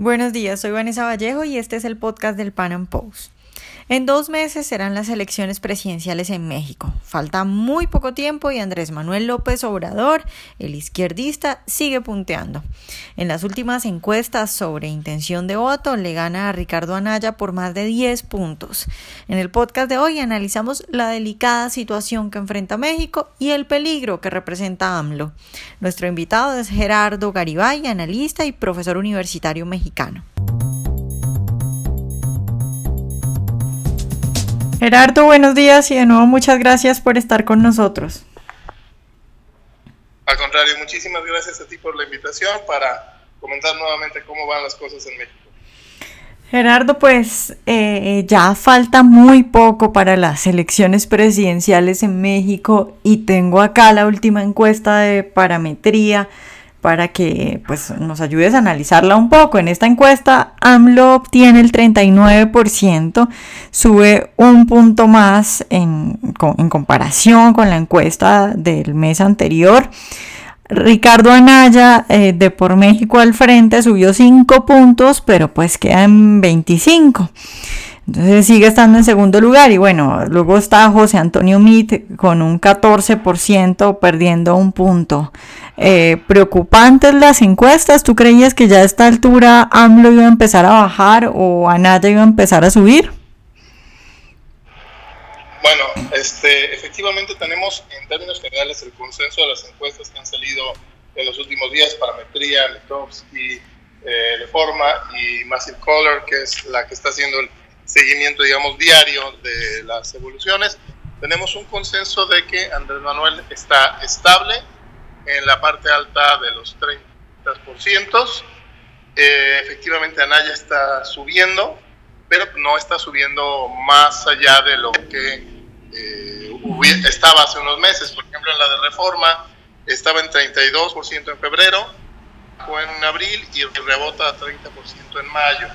Buenos días, soy Vanessa Vallejo y este es el podcast del Pan Am Post. En dos meses serán las elecciones presidenciales en México. Falta muy poco tiempo y Andrés Manuel López Obrador, el izquierdista, sigue punteando. En las últimas encuestas sobre intención de voto le gana a Ricardo Anaya por más de 10 puntos. En el podcast de hoy analizamos la delicada situación que enfrenta México y el peligro que representa AMLO. Nuestro invitado es Gerardo Garibay, analista y profesor universitario mexicano. Gerardo, buenos días y de nuevo muchas gracias por estar con nosotros. Al contrario, muchísimas gracias a ti por la invitación para comentar nuevamente cómo van las cosas en México. Gerardo, pues eh, ya falta muy poco para las elecciones presidenciales en México y tengo acá la última encuesta de parametría para que pues, nos ayudes a analizarla un poco. En esta encuesta, AMLO obtiene el 39%, sube un punto más en, en comparación con la encuesta del mes anterior. Ricardo Anaya eh, de Por México al frente subió 5 puntos, pero pues queda en 25. Entonces sigue estando en segundo lugar y bueno, luego está José Antonio Mit con un 14% perdiendo un punto. Eh, preocupantes las encuestas, ¿tú creías que ya a esta altura AMLO iba a empezar a bajar o Anaya iba a empezar a subir? Bueno, este, efectivamente tenemos en términos generales el consenso de las encuestas que han salido en los últimos días, Parametría, Letovsky, eh, Reforma y Massive Color, que es la que está haciendo el seguimiento, digamos, diario de las evoluciones, tenemos un consenso de que Andrés Manuel está estable en la parte alta de los 30%. Eh, efectivamente, Anaya está subiendo, pero no está subiendo más allá de lo que eh, estaba hace unos meses. Por ejemplo, en la de reforma estaba en 32% en febrero, fue en abril y rebota a 30% en mayo.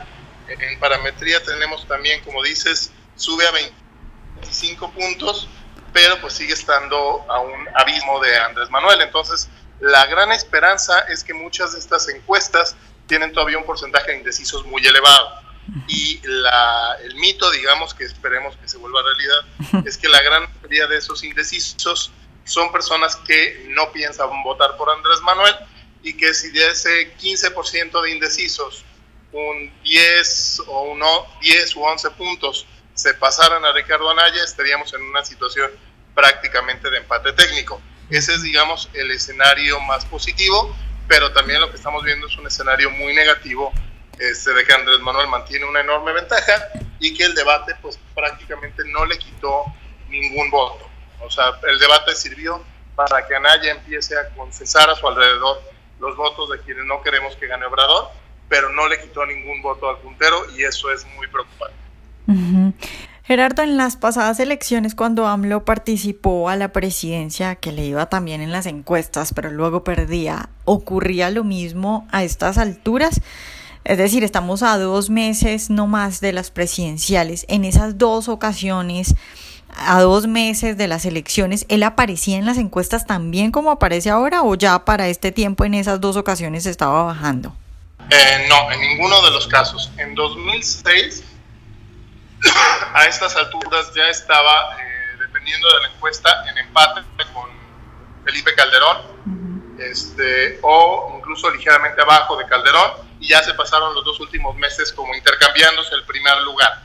En parametría tenemos también, como dices, sube a 25 puntos, pero pues sigue estando a un abismo de Andrés Manuel. Entonces, la gran esperanza es que muchas de estas encuestas tienen todavía un porcentaje de indecisos muy elevado. Y la, el mito, digamos, que esperemos que se vuelva realidad, es que la gran mayoría de esos indecisos son personas que no piensan votar por Andrés Manuel y que si de ese 15% de indecisos un 10 o uno, 10 u 11 puntos se pasaran a Ricardo Anaya, estaríamos en una situación prácticamente de empate técnico. Ese es, digamos, el escenario más positivo, pero también lo que estamos viendo es un escenario muy negativo este, de que Andrés Manuel mantiene una enorme ventaja y que el debate, pues prácticamente no le quitó ningún voto. O sea, el debate sirvió para que Anaya empiece a confesar a su alrededor los votos de quienes no queremos que gane Obrador pero no le quitó ningún voto al puntero y eso es muy preocupante. Gerardo, en las pasadas elecciones, cuando AMLO participó a la presidencia, que le iba también en las encuestas, pero luego perdía, ¿ocurría lo mismo a estas alturas? Es decir, estamos a dos meses no más de las presidenciales. En esas dos ocasiones, a dos meses de las elecciones, ¿él aparecía en las encuestas también como aparece ahora o ya para este tiempo en esas dos ocasiones estaba bajando? Eh, no, en ninguno de los casos. En 2006, a estas alturas ya estaba, eh, dependiendo de la encuesta, en empate con Felipe Calderón, este, o incluso ligeramente abajo de Calderón, y ya se pasaron los dos últimos meses como intercambiándose el primer lugar,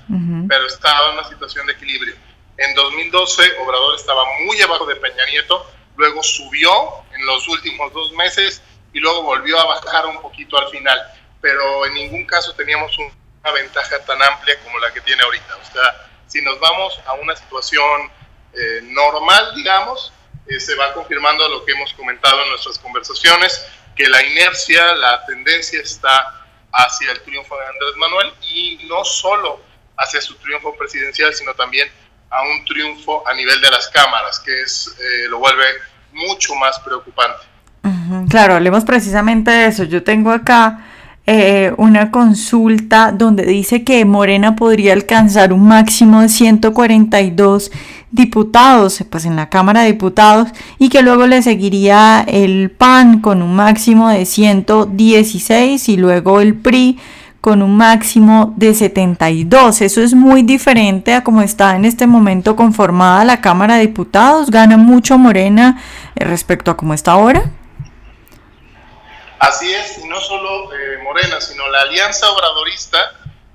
pero estaba en una situación de equilibrio. En 2012, Obrador estaba muy abajo de Peña Nieto, luego subió en los últimos dos meses y luego volvió a bajar un poquito al final, pero en ningún caso teníamos una ventaja tan amplia como la que tiene ahorita. O sea, si nos vamos a una situación eh, normal, digamos, eh, se va confirmando lo que hemos comentado en nuestras conversaciones, que la inercia, la tendencia está hacia el triunfo de Andrés Manuel y no solo hacia su triunfo presidencial, sino también a un triunfo a nivel de las cámaras, que es, eh, lo vuelve mucho más preocupante. Claro, hablemos precisamente de eso. Yo tengo acá eh, una consulta donde dice que Morena podría alcanzar un máximo de 142 diputados, pues en la Cámara de Diputados, y que luego le seguiría el PAN con un máximo de 116 y luego el PRI con un máximo de 72. Eso es muy diferente a como está en este momento conformada la Cámara de Diputados. Gana mucho Morena eh, respecto a cómo está ahora. Así es, y no solo eh, Morena, sino la alianza obradorista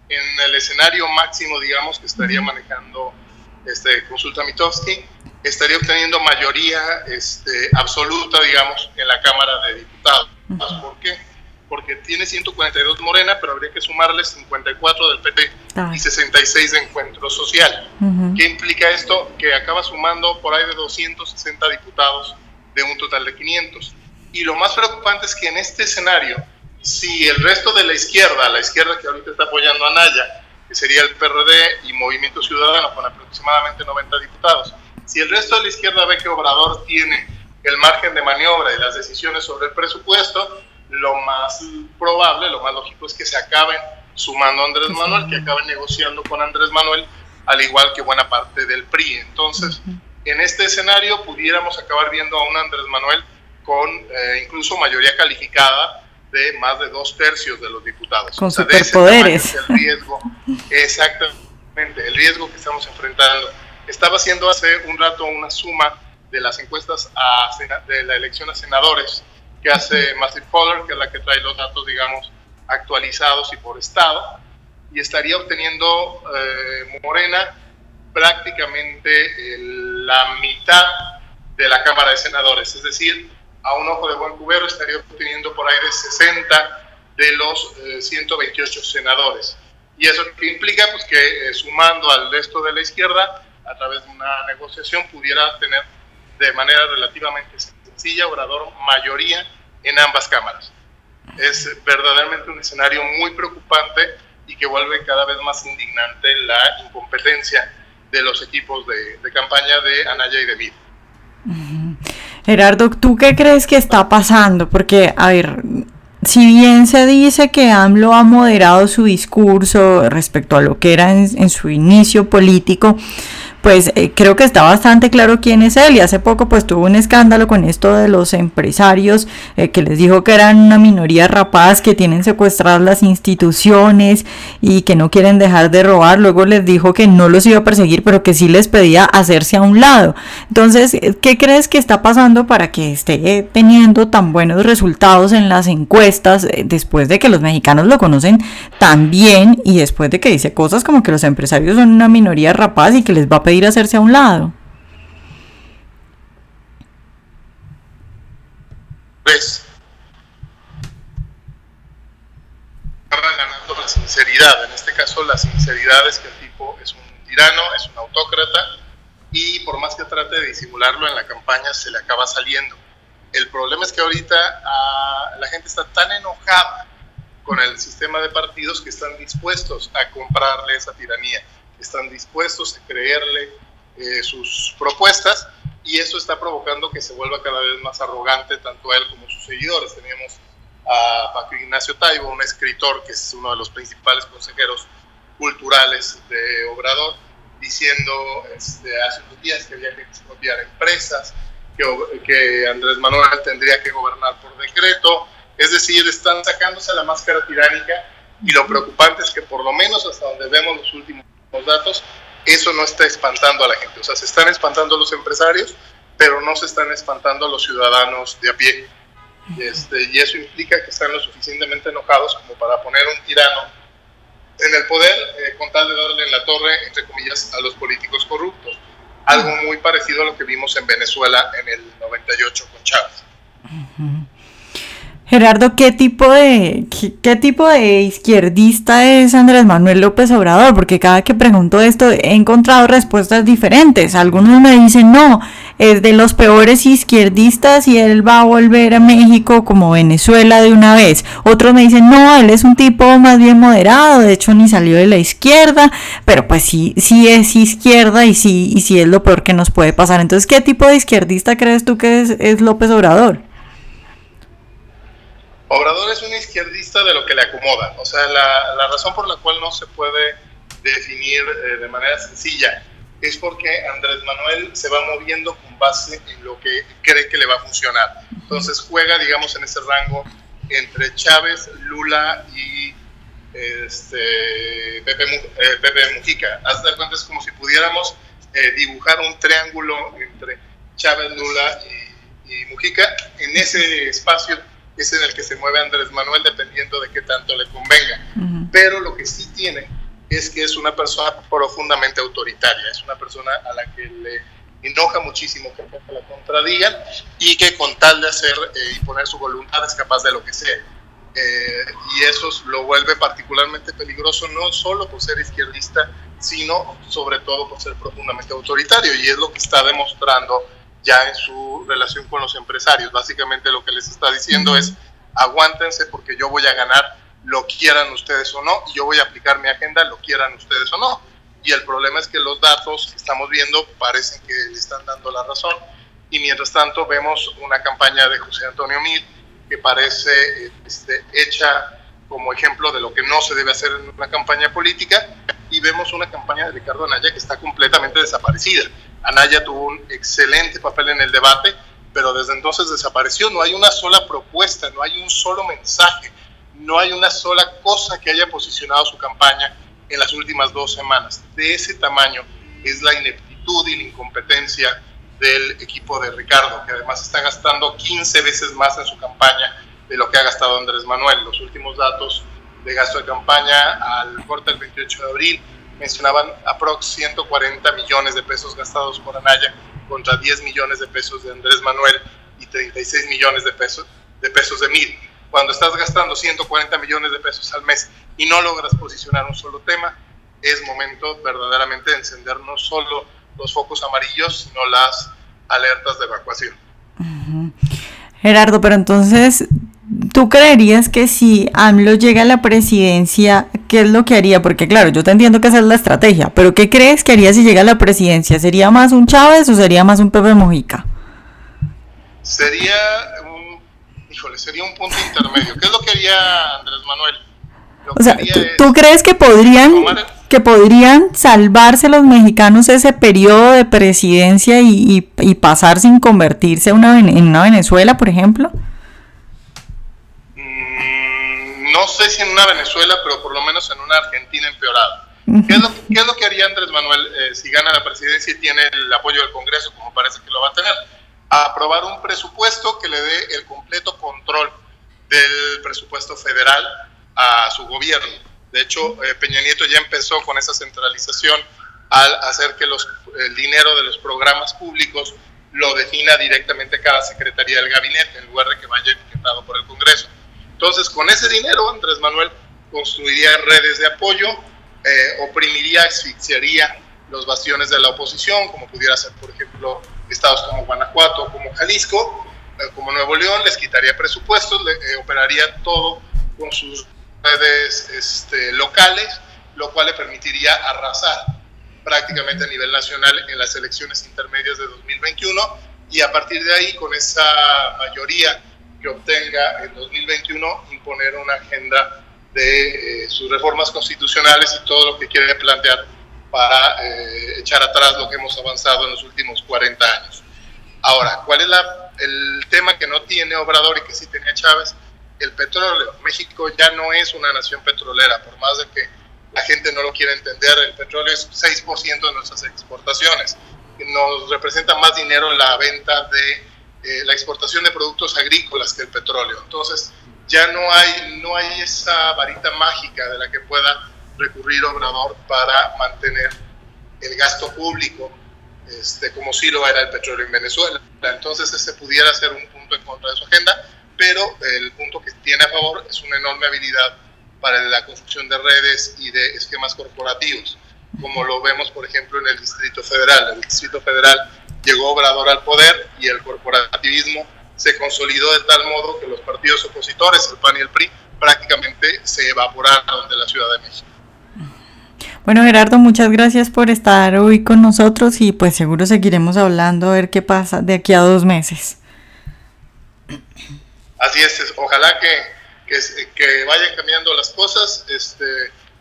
en el escenario máximo, digamos, que estaría manejando este, Consulta Mitowski, estaría obteniendo mayoría este, absoluta, digamos, en la Cámara de Diputados. ¿Por qué? Porque tiene 142 Morena, pero habría que sumarle 54 del PT y 66 de Encuentro Social. ¿Qué implica esto? Que acaba sumando por ahí de 260 diputados de un total de 500. Y lo más preocupante es que en este escenario, si el resto de la izquierda, la izquierda que ahorita está apoyando a Naya, que sería el PRD y Movimiento Ciudadano con aproximadamente 90 diputados, si el resto de la izquierda ve que Obrador tiene el margen de maniobra y las decisiones sobre el presupuesto, lo más probable, lo más lógico es que se acaben sumando a Andrés Manuel, que acaben negociando con Andrés Manuel, al igual que buena parte del PRI. Entonces, en este escenario pudiéramos acabar viendo a un Andrés Manuel con eh, incluso mayoría calificada de más de dos tercios de los diputados. Con superpoderes. el riesgo, exactamente, el riesgo que estamos enfrentando. Estaba haciendo hace un rato una suma de las encuestas a, de la elección a senadores que hace Massive Caller, que es la que trae los datos, digamos, actualizados y por estado, y estaría obteniendo eh, Morena prácticamente la mitad de la Cámara de Senadores, es decir, a un ojo de buen cubero estaría obteniendo por ahí de 60 de los 128 eh, senadores. ¿Y eso qué implica? Pues que eh, sumando al resto de la izquierda, a través de una negociación, pudiera tener de manera relativamente sencilla, Obrador, mayoría en ambas cámaras. Es verdaderamente un escenario muy preocupante y que vuelve cada vez más indignante la incompetencia de los equipos de, campaña de Anaya y de Mid. Gerardo, ¿tú qué crees que está pasando? Porque, a ver, si bien se dice que AMLO ha moderado su discurso respecto a lo que era en, en su inicio político, pues eh, creo que está bastante claro quién es él y hace poco pues tuvo un escándalo con esto de los empresarios eh, que les dijo que eran una minoría rapaz que tienen secuestradas las instituciones y que no quieren dejar de robar, luego les dijo que no los iba a perseguir pero que sí les pedía hacerse a un lado. Entonces, eh, ¿qué crees que está pasando para que esté teniendo tan buenos resultados en las encuestas después de que los mexicanos lo conocen tan bien y después de que dice cosas como que los empresarios son una minoría rapaz y que les va a pedir ir a hacerse a un lado. Pues ganando la sinceridad. En este caso, la sinceridad es que el tipo es un tirano, es un autócrata y por más que trate de disimularlo en la campaña, se le acaba saliendo. El problema es que ahorita ah, la gente está tan enojada con el sistema de partidos que están dispuestos a comprarle esa tiranía están dispuestos a creerle eh, sus propuestas y eso está provocando que se vuelva cada vez más arrogante tanto él como sus seguidores. Teníamos a Paco Ignacio Taibo, un escritor que es uno de los principales consejeros culturales de Obrador, diciendo este, hace unos días que había que expropiar empresas, que, que Andrés Manuel tendría que gobernar por decreto, es decir, están sacándose la máscara tiránica y lo preocupante es que por lo menos hasta donde vemos los últimos los datos, eso no está espantando a la gente. O sea, se están espantando los empresarios, pero no se están espantando a los ciudadanos de a pie. Este, y eso implica que están lo suficientemente enojados como para poner un tirano en el poder eh, con tal de darle en la torre, entre comillas, a los políticos corruptos. Algo muy parecido a lo que vimos en Venezuela en el 98 con Chávez. Gerardo, ¿qué tipo de qué, tipo de izquierdista es Andrés Manuel López Obrador? Porque cada que pregunto esto he encontrado respuestas diferentes. Algunos me dicen no, es de los peores izquierdistas y él va a volver a México como Venezuela de una vez. Otros me dicen no, él es un tipo más bien moderado, de hecho ni salió de la izquierda, pero pues sí, sí es izquierda y sí, y sí es lo peor que nos puede pasar. Entonces, ¿qué tipo de izquierdista crees tú que es, es López Obrador? Obrador es un izquierdista de lo que le acomoda. O sea, la, razón por la cual no se puede definir eh, de manera sencilla es porque Andrés Manuel se va moviendo con base en lo que cree que le va a funcionar. Entonces juega, digamos, en ese rango entre Chávez, Lula y este, Pepe, eh, Pepe Mujica. Haz de cuenta es como si pudiéramos eh, dibujar un triángulo entre Chávez, Lula y, y, Mujica. En ese espacio es en el que se mueve Andrés Manuel dependiendo de qué tanto le convenga. Pero lo que sí tiene es que es una persona profundamente autoritaria, es una persona a la que le enoja muchísimo que la contradigan y que con tal de hacer eh, y poner su voluntad es capaz de lo que sea. Eh, y eso lo vuelve particularmente peligroso no solo por ser izquierdista, sino sobre todo por ser profundamente autoritario y es lo que está demostrando ya en su relación con los empresarios. Básicamente lo que les está diciendo es aguántense porque yo voy a ganar, lo quieran ustedes o no, y yo voy a aplicar mi agenda, lo quieran ustedes o no. Y el problema es que los datos que estamos viendo parecen que le están dando la razón. Y mientras tanto vemos una campaña de José Antonio Mil que parece este, hecha como ejemplo de lo que no se debe hacer en una campaña política y vemos una campaña de Ricardo Anaya que está completamente desaparecida. Anaya tuvo un excelente papel en el debate, pero desde entonces desapareció. No hay una sola propuesta, no hay un solo mensaje, no hay una sola cosa que haya posicionado su campaña en las últimas dos semanas. De ese tamaño es la ineptitud y la incompetencia del equipo de Ricardo, que además está gastando 15 veces más en su campaña de lo que ha gastado Andrés Manuel. Los últimos datos de gasto de campaña al corte del 28 de abril mencionaban aprox 140 millones de pesos gastados por Anaya contra 10 millones de pesos de Andrés Manuel y 36 millones de pesos de pesos de Mid. Cuando estás gastando 140 millones de pesos al mes y no logras posicionar un solo tema, es momento verdaderamente de encender no solo los focos amarillos, sino las alertas de evacuación. Gerardo, pero entonces ¿Tú creerías que si AMLO llega a la presidencia, qué es lo que haría? Porque claro, yo te entiendo que esa es la estrategia, pero ¿qué crees que haría si llega a la presidencia? ¿Sería más un Chávez o sería más un Pepe Mojica? Sería un, híjole, sería un punto intermedio. ¿Qué es lo que haría Andrés Manuel? o sea, ¿tú, crees que podrían, que podrían salvarse los mexicanos ese periodo de presidencia y, y, pasar sin convertirse una, en una Venezuela, por ejemplo? No sé si en una Venezuela, pero por lo menos en una Argentina empeorada. ¿Qué es lo, que haría Andrés Manuel eh, si gana la presidencia y tiene el apoyo del Congreso, como parece que lo va a tener? aprobar un presupuesto que le dé el completo control del presupuesto federal a su gobierno. De hecho, eh, Peña Nieto ya empezó con esa centralización al hacer que los, el dinero de los programas públicos lo defina directamente cada secretaría del gabinete, en lugar de que vaya etiquetado por el Congreso. Entonces, con ese dinero, Andrés Manuel construiría redes de apoyo, eh, oprimiría, asfixiaría los bastiones de la oposición, como pudiera ser, por ejemplo, estados como Guanajuato, como Jalisco, eh, como Nuevo León, les quitaría presupuestos, le, eh, operaría todo con sus redes este, locales, lo cual le permitiría arrasar prácticamente a nivel nacional en las elecciones intermedias de 2021 y a partir de ahí, con esa mayoría que obtenga en 2021 imponer una agenda de eh, sus reformas constitucionales y todo lo que quiere plantear para eh, echar atrás lo que hemos avanzado en los últimos 40 años. Ahora, ¿cuál es la, el tema que no tiene Obrador y que sí tenía Chávez? El petróleo. México ya no es una nación petrolera, por más de que la gente no lo quiera entender, el petróleo es 6% de nuestras exportaciones. Nos representa más dinero la venta de eh, la exportación de productos agrícolas que el petróleo. Entonces, ya no hay, no hay esa varita mágica de la que pueda recurrir Obrador para mantener el gasto público, este, como si lo era el petróleo en Venezuela. Entonces, ese pudiera ser un punto en contra de su agenda, pero el punto que tiene a favor es una enorme habilidad para la construcción de redes y de esquemas corporativos, como lo vemos, por ejemplo, en el Distrito Federal. El Distrito Federal llegó Obrador al poder y el corporativismo se consolidó de tal modo que los partidos opositores, el PAN y el PRI, prácticamente se evaporaron de la Ciudad de México. Bueno, Gerardo, muchas gracias por estar hoy con nosotros y pues seguro seguiremos hablando a ver qué pasa de aquí a dos meses. Así es, ojalá que, que, que vayan cambiando las cosas. Este,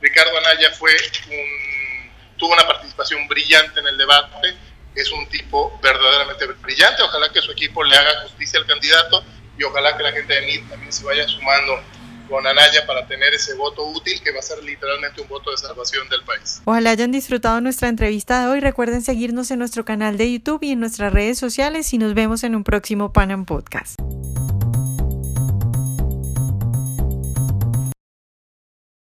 Ricardo Anaya fue un, tuvo una participación brillante en el debate es un tipo verdaderamente brillante. Ojalá que su equipo le haga justicia al candidato y ojalá que la gente de MIT también se vaya sumando con Anaya para tener ese voto útil que va a ser literalmente un voto de salvación del país. Ojalá hayan disfrutado nuestra entrevista de hoy. Recuerden seguirnos en nuestro canal de YouTube y en nuestras redes sociales y nos vemos en un próximo Panam Podcast.